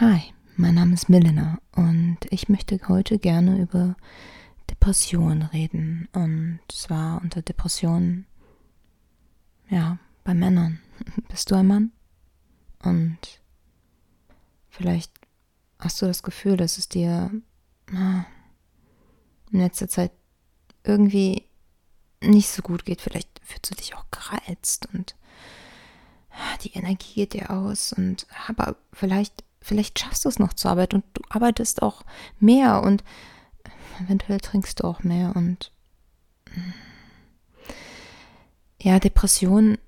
Hi, mein Name ist Milena und ich möchte heute gerne über Depressionen reden. Und zwar unter Depressionen, ja, bei Männern. Bist du ein Mann? Und vielleicht hast du das Gefühl, dass es dir in letzter Zeit irgendwie nicht so gut geht. Vielleicht fühlst du dich auch gereizt und die Energie geht dir aus und aber vielleicht vielleicht schaffst du es noch zur Arbeit und du arbeitest auch mehr und eventuell trinkst du auch mehr und ja, Depressionen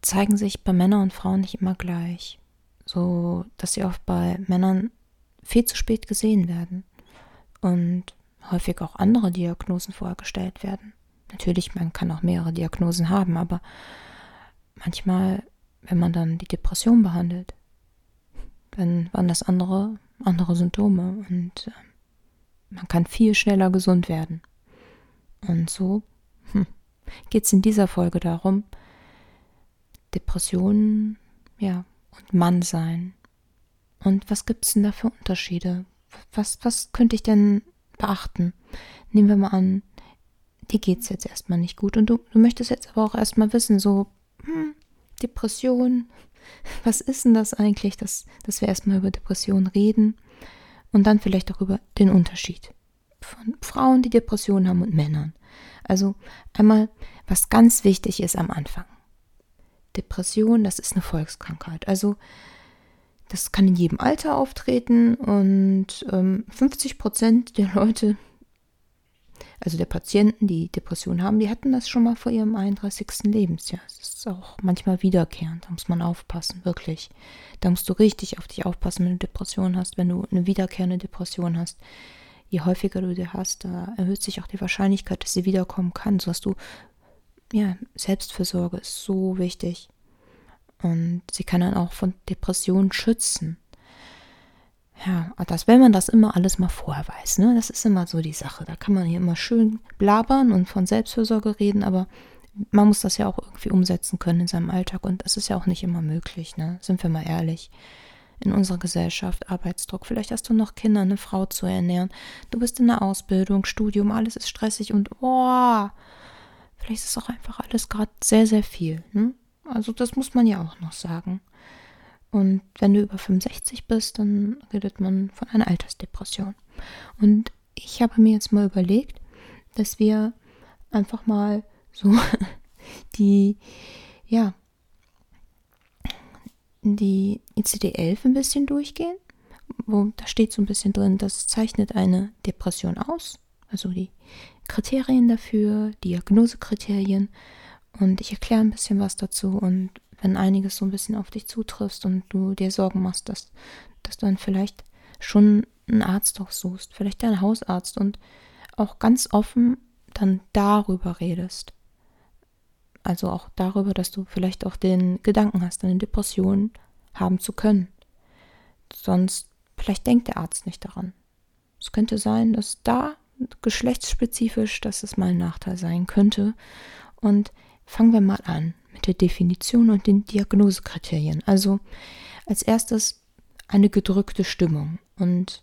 zeigen sich bei Männern und Frauen nicht immer gleich. So, dass sie oft bei Männern viel zu spät gesehen werden und häufig auch andere Diagnosen vorgestellt werden. Natürlich, man kann auch mehrere Diagnosen haben, aber manchmal, wenn man dann die Depression behandelt, dann waren das andere, andere Symptome und äh, man kann viel schneller gesund werden. Und so hm, geht es in dieser Folge darum, Depressionen, ja, und Mann sein. Und was gibt es denn da für Unterschiede? Was, was könnte ich denn beachten? Nehmen wir mal an, dir geht es jetzt erstmal nicht gut und du, du möchtest jetzt aber auch erstmal wissen, so, hm, Depression, was ist denn das eigentlich, dass, dass wir erstmal über Depressionen reden und dann vielleicht auch über den Unterschied von Frauen, die Depressionen haben und Männern. Also einmal, was ganz wichtig ist am Anfang. Depression, das ist eine Volkskrankheit. Also das kann in jedem Alter auftreten und ähm, 50 Prozent der Leute, also der Patienten, die Depression haben, die hatten das schon mal vor ihrem 31. Lebensjahr. Das ist auch manchmal wiederkehrend, da muss man aufpassen, wirklich. Da musst du richtig auf dich aufpassen, wenn du Depression hast, wenn du eine wiederkehrende Depression hast. Je häufiger du die hast, da erhöht sich auch die Wahrscheinlichkeit, dass sie wiederkommen kann. So hast du, ja, Selbstfürsorge ist so wichtig. Und sie kann dann auch von Depressionen schützen. Ja, das, wenn man das immer alles mal vorher weiß, ne? Das ist immer so die Sache. Da kann man hier immer schön blabern und von Selbstfürsorge reden, aber man muss das ja auch irgendwie umsetzen können in seinem Alltag und das ist ja auch nicht immer möglich, ne? Sind wir mal ehrlich. In unserer Gesellschaft, Arbeitsdruck, vielleicht hast du noch Kinder, eine Frau zu ernähren, du bist in der Ausbildung, Studium, alles ist stressig und oh, vielleicht ist auch einfach alles gerade sehr, sehr viel. Ne? Also das muss man ja auch noch sagen. Und wenn du über 65 bist, dann redet man von einer Altersdepression. Und ich habe mir jetzt mal überlegt, dass wir einfach mal so die, ja, die ICD-11 ein bisschen durchgehen. Wo, da steht so ein bisschen drin, das zeichnet eine Depression aus. Also die Kriterien dafür, Diagnosekriterien. Und ich erkläre ein bisschen was dazu und wenn einiges so ein bisschen auf dich zutriffst und du dir Sorgen machst, dass, dass du dann vielleicht schon einen Arzt suchst, vielleicht deinen Hausarzt und auch ganz offen dann darüber redest. Also auch darüber, dass du vielleicht auch den Gedanken hast, eine Depression haben zu können. Sonst vielleicht denkt der Arzt nicht daran. Es könnte sein, dass da geschlechtsspezifisch, dass es mal ein Nachteil sein könnte. Und fangen wir mal an mit der Definition und den Diagnosekriterien. Also als erstes eine gedrückte Stimmung und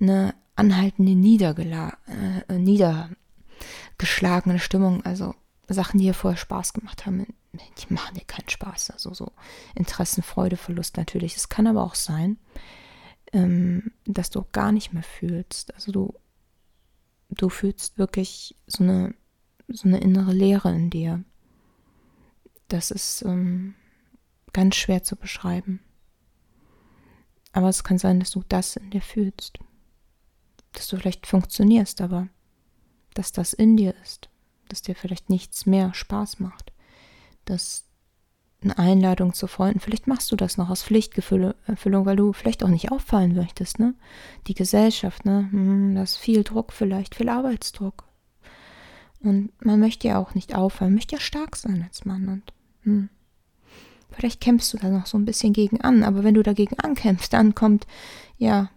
eine anhaltende Niedergela äh, niedergeschlagene Stimmung, also Sachen, die hier vorher Spaß gemacht haben, die machen dir keinen Spaß. Also so Interessenfreudeverlust natürlich. Es kann aber auch sein, ähm, dass du gar nicht mehr fühlst. Also du, du fühlst wirklich so eine, so eine innere Leere in dir. Das ist ähm, ganz schwer zu beschreiben. Aber es kann sein, dass du das in dir fühlst. Dass du vielleicht funktionierst, aber dass das in dir ist. Dass dir vielleicht nichts mehr Spaß macht. Dass eine Einladung zu Freunden, vielleicht machst du das noch aus Pflichterfüllung, weil du vielleicht auch nicht auffallen möchtest, ne? Die Gesellschaft, ne? Hm, da ist viel Druck vielleicht, viel Arbeitsdruck. Und man möchte ja auch nicht auffallen, möchte ja stark sein als Mann und hm. Vielleicht kämpfst du da noch so ein bisschen gegen an, aber wenn du dagegen ankämpfst, dann kommt, ja,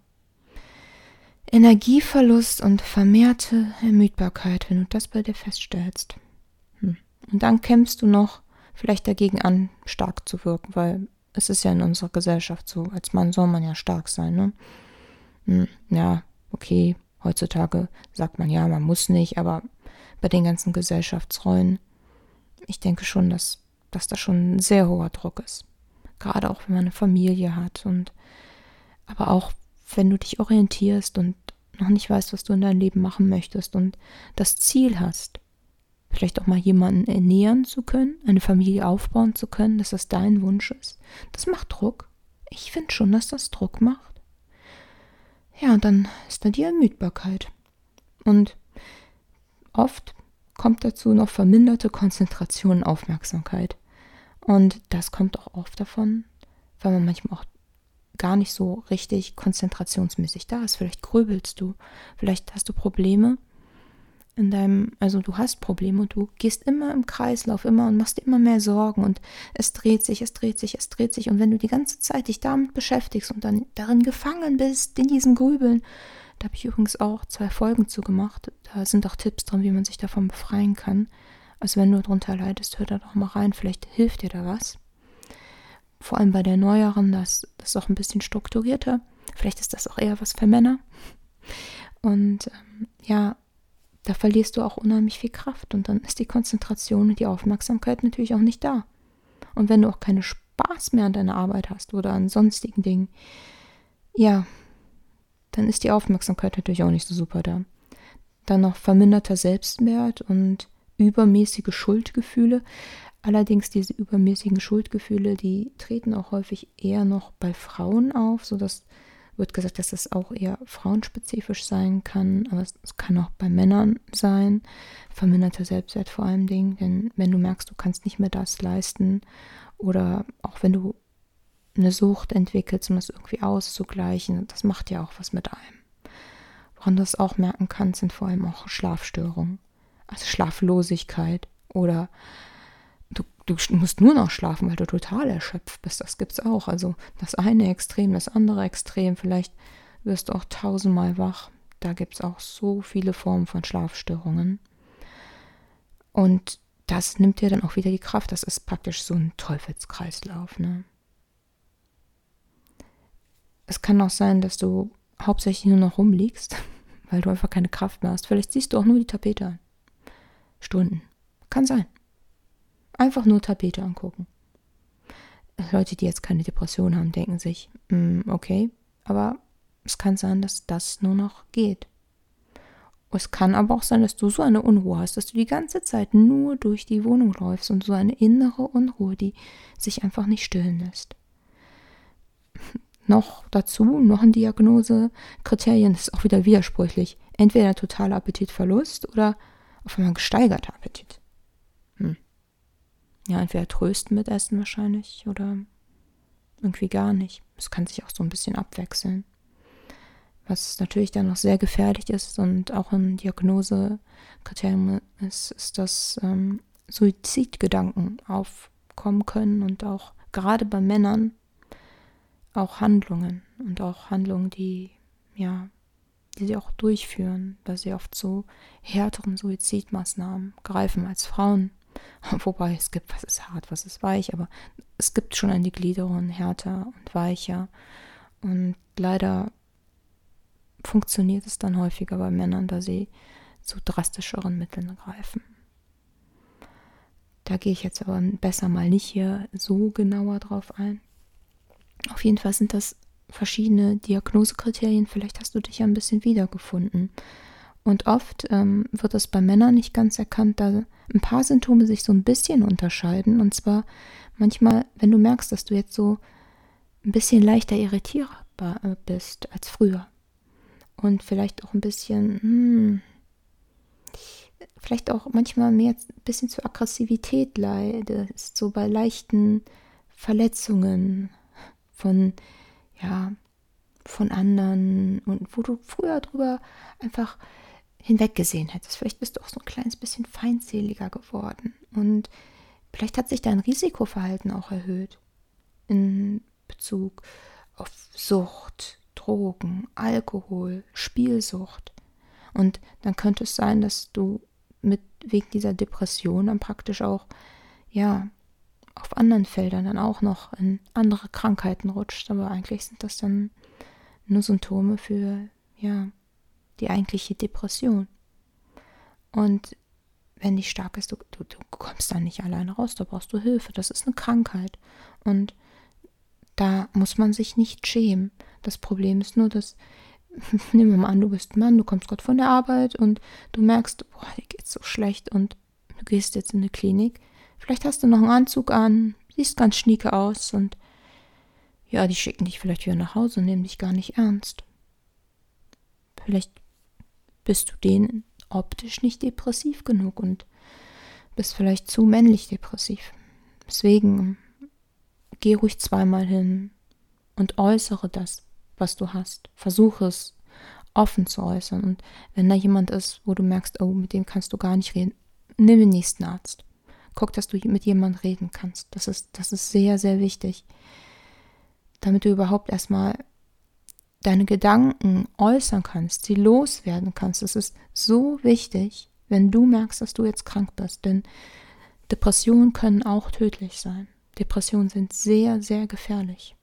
Energieverlust und vermehrte Ermüdbarkeit, wenn du das bei dir feststellst. Hm. Und dann kämpfst du noch vielleicht dagegen an, stark zu wirken, weil es ist ja in unserer Gesellschaft so, als Mann soll man ja stark sein, ne? Hm, ja, okay, heutzutage sagt man ja, man muss nicht, aber bei den ganzen Gesellschaftsrollen, ich denke schon, dass, dass da schon ein sehr hoher Druck ist. Gerade auch wenn man eine Familie hat und aber auch wenn du dich orientierst und noch nicht weißt, was du in deinem Leben machen möchtest und das Ziel hast, vielleicht auch mal jemanden ernähren zu können, eine Familie aufbauen zu können, dass das dein Wunsch ist. Das macht Druck. Ich finde schon, dass das Druck macht. Ja, und dann ist da die Ermüdbarkeit. Und oft kommt dazu noch verminderte Konzentration und Aufmerksamkeit. Und das kommt auch oft davon, weil man manchmal auch gar nicht so richtig konzentrationsmäßig da ist. Vielleicht grübelst du, vielleicht hast du Probleme in deinem, also du hast Probleme und du gehst immer im Kreislauf, immer und machst dir immer mehr Sorgen und es dreht sich, es dreht sich, es dreht sich. Und wenn du die ganze Zeit dich damit beschäftigst und dann darin gefangen bist, in diesem Grübeln, da habe ich übrigens auch zwei Folgen zu gemacht. Da sind auch Tipps drin, wie man sich davon befreien kann. Also wenn du darunter leidest, hör da doch mal rein, vielleicht hilft dir da was. Vor allem bei der neueren, das, das ist auch ein bisschen strukturierter. Vielleicht ist das auch eher was für Männer. Und ähm, ja, da verlierst du auch unheimlich viel Kraft und dann ist die Konzentration und die Aufmerksamkeit natürlich auch nicht da. Und wenn du auch keinen Spaß mehr an deiner Arbeit hast oder an sonstigen Dingen, ja, dann ist die Aufmerksamkeit natürlich auch nicht so super da. Dann noch verminderter Selbstwert und übermäßige Schuldgefühle. Allerdings diese übermäßigen Schuldgefühle, die treten auch häufig eher noch bei Frauen auf, sodass wird gesagt, dass das auch eher frauenspezifisch sein kann, aber es, es kann auch bei Männern sein. Verminderter Selbstwert vor allem Dingen, denn wenn du merkst, du kannst nicht mehr das leisten oder auch wenn du eine Sucht entwickelst, um das irgendwie auszugleichen, das macht ja auch was mit einem. Woran du das auch merken kannst, sind vor allem auch Schlafstörungen, also Schlaflosigkeit oder du, du musst nur noch schlafen, weil du total erschöpft bist. Das gibt es auch. Also das eine Extrem, das andere Extrem. Vielleicht wirst du auch tausendmal wach. Da gibt es auch so viele Formen von Schlafstörungen. Und das nimmt dir dann auch wieder die Kraft. Das ist praktisch so ein Teufelskreislauf. Ne? Es kann auch sein, dass du hauptsächlich nur noch rumliegst, weil du einfach keine Kraft mehr hast. Vielleicht siehst du auch nur die Tapete an. Stunden. Kann sein. Einfach nur Tapete angucken. Leute, die jetzt keine Depression haben, denken sich, mm, okay, aber es kann sein, dass das nur noch geht. Es kann aber auch sein, dass du so eine Unruhe hast, dass du die ganze Zeit nur durch die Wohnung läufst und so eine innere Unruhe, die sich einfach nicht stillen lässt. noch dazu, noch ein Diagnosekriterien, das ist auch wieder widersprüchlich. Entweder totaler Appetitverlust oder auf einmal gesteigerter Appetit ja, entweder trösten mit Essen wahrscheinlich oder irgendwie gar nicht. Es kann sich auch so ein bisschen abwechseln. Was natürlich dann noch sehr gefährlich ist und auch ein Diagnosekriterium ist, ist, dass ähm, Suizidgedanken aufkommen können und auch gerade bei Männern auch Handlungen und auch Handlungen, die ja, die sie auch durchführen, weil sie oft zu härteren Suizidmaßnahmen greifen als Frauen. Wobei es gibt, was ist hart, was ist weich, aber es gibt schon eine Gliederung härter und weicher. Und leider funktioniert es dann häufiger bei Männern, da sie zu drastischeren Mitteln greifen. Da gehe ich jetzt aber besser mal nicht hier so genauer drauf ein. Auf jeden Fall sind das verschiedene Diagnosekriterien. Vielleicht hast du dich ja ein bisschen wiedergefunden. Und oft ähm, wird es bei Männern nicht ganz erkannt, da ein paar Symptome sich so ein bisschen unterscheiden. Und zwar manchmal, wenn du merkst, dass du jetzt so ein bisschen leichter irritierbar äh, bist als früher. Und vielleicht auch ein bisschen, hm, vielleicht auch manchmal mehr ein bisschen zu Aggressivität leidest, so bei leichten Verletzungen von, ja, von anderen und wo du früher drüber einfach hinweggesehen hättest. Vielleicht bist du auch so ein kleines bisschen feindseliger geworden und vielleicht hat sich dein Risikoverhalten auch erhöht in Bezug auf Sucht, Drogen, Alkohol, Spielsucht. Und dann könnte es sein, dass du mit wegen dieser Depression dann praktisch auch ja auf anderen Feldern dann auch noch in andere Krankheiten rutscht. Aber eigentlich sind das dann nur Symptome für, ja, die eigentliche Depression. Und wenn die stark ist, du, du, du kommst da nicht alleine raus, da brauchst du Hilfe. Das ist eine Krankheit. Und da muss man sich nicht schämen. Das Problem ist nur, dass, nehmen wir mal an, du bist ein Mann, du kommst gerade von der Arbeit und du merkst, boah, dir geht's so schlecht und du gehst jetzt in eine Klinik. Vielleicht hast du noch einen Anzug an, siehst ganz schnieke aus und ja, die schicken dich vielleicht wieder nach Hause und nehmen dich gar nicht ernst. Vielleicht bist du denen optisch nicht depressiv genug und bist vielleicht zu männlich depressiv. Deswegen geh ruhig zweimal hin und äußere das, was du hast. Versuche es offen zu äußern. Und wenn da jemand ist, wo du merkst, oh, mit dem kannst du gar nicht reden, nimm den nächsten Arzt. Guck, dass du mit jemandem reden kannst. Das ist, das ist sehr, sehr wichtig. Damit du überhaupt erstmal deine Gedanken äußern kannst, sie loswerden kannst. Das ist so wichtig, wenn du merkst, dass du jetzt krank bist. Denn Depressionen können auch tödlich sein. Depressionen sind sehr, sehr gefährlich.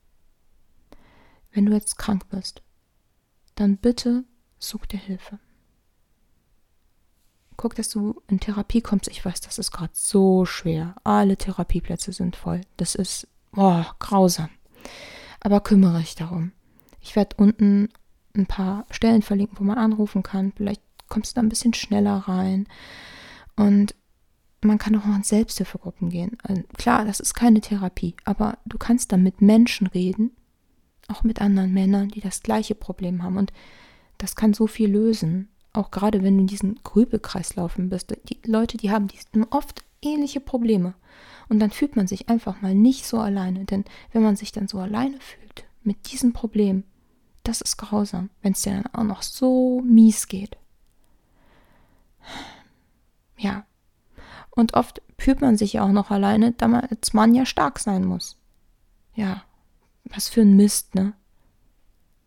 Wenn du jetzt krank bist, dann bitte such dir Hilfe. Guck, dass du in Therapie kommst. Ich weiß, das ist gerade so schwer. Alle Therapieplätze sind voll. Das ist oh, grausam. Aber kümmere dich darum. Ich werde unten ein paar Stellen verlinken, wo man anrufen kann. Vielleicht kommst du da ein bisschen schneller rein. Und man kann auch in Selbsthilfegruppen gehen. Also klar, das ist keine Therapie, aber du kannst dann mit Menschen reden, auch mit anderen Männern, die das gleiche Problem haben. Und das kann so viel lösen. Auch gerade wenn du in diesen Grübelkreislaufen bist. Die Leute, die haben oft ähnliche Probleme. Und dann fühlt man sich einfach mal nicht so alleine. Denn wenn man sich dann so alleine fühlt mit diesem Problem, das ist grausam, wenn es dir dann auch noch so mies geht. Ja, und oft fühlt man sich ja auch noch alleine, da man ja stark sein muss. Ja, was für ein Mist, ne?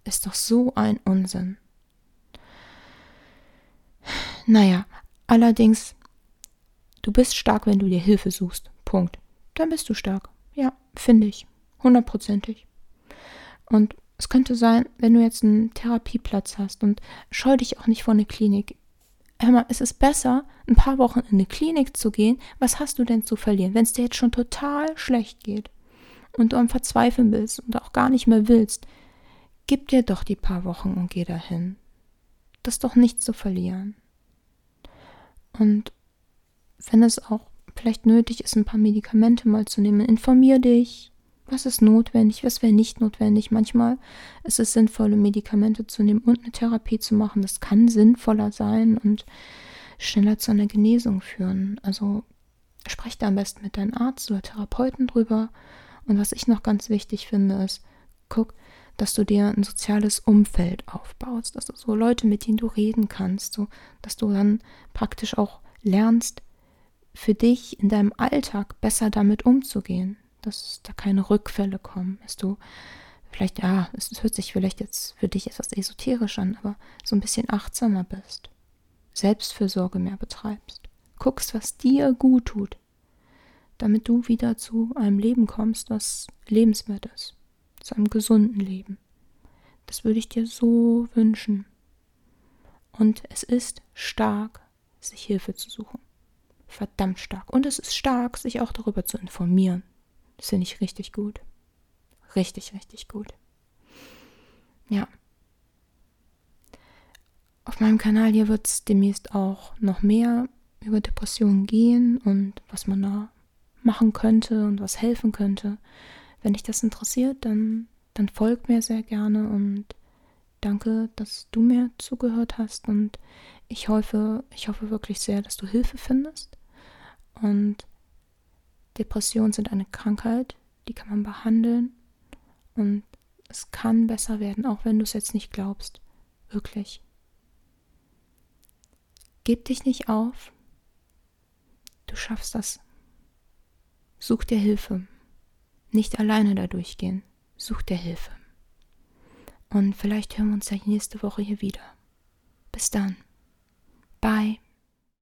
Ist doch so ein Unsinn. Naja, allerdings, du bist stark, wenn du dir Hilfe suchst. Punkt. Dann bist du stark. Ja, finde ich. Hundertprozentig. Und es könnte sein, wenn du jetzt einen Therapieplatz hast und scheu dich auch nicht vor eine Klinik hör mal, es ist besser, ein paar Wochen in eine Klinik zu gehen. Was hast du denn zu verlieren, wenn es dir jetzt schon total schlecht geht und du am Verzweifeln bist und auch gar nicht mehr willst? Gib dir doch die paar Wochen und geh dahin. Das ist doch nichts zu verlieren. Und wenn es auch vielleicht nötig ist, ein paar Medikamente mal zu nehmen, informier dich, was ist notwendig, was wäre nicht notwendig. Manchmal ist es sinnvoll, Medikamente zu nehmen und eine Therapie zu machen. Das kann sinnvoller sein und schneller zu einer Genesung führen. Also sprech da am besten mit deinem Arzt oder Therapeuten drüber. Und was ich noch ganz wichtig finde, ist, guck, dass du dir ein soziales Umfeld aufbaust, dass du so Leute, mit denen du reden kannst, so, dass du dann praktisch auch lernst, für dich in deinem Alltag besser damit umzugehen dass da keine Rückfälle kommen, dass du vielleicht, ja, es hört sich vielleicht jetzt für dich etwas esoterisch an, aber so ein bisschen achtsamer bist, Selbstfürsorge mehr betreibst, guckst, was dir gut tut, damit du wieder zu einem Leben kommst, was lebenswert ist, zu einem gesunden Leben. Das würde ich dir so wünschen. Und es ist stark, sich Hilfe zu suchen. Verdammt stark. Und es ist stark, sich auch darüber zu informieren. Das finde ich richtig gut. Richtig, richtig gut. Ja. Auf meinem Kanal hier wird es demnächst auch noch mehr über Depressionen gehen und was man da machen könnte und was helfen könnte. Wenn dich das interessiert, dann, dann folgt mir sehr gerne und danke, dass du mir zugehört hast und ich hoffe, ich hoffe wirklich sehr, dass du Hilfe findest und Depressionen sind eine Krankheit, die kann man behandeln und es kann besser werden, auch wenn du es jetzt nicht glaubst. Wirklich. Gib dich nicht auf. Du schaffst das. Such dir Hilfe. Nicht alleine da durchgehen. Such dir Hilfe. Und vielleicht hören wir uns ja nächste Woche hier wieder. Bis dann. Bye.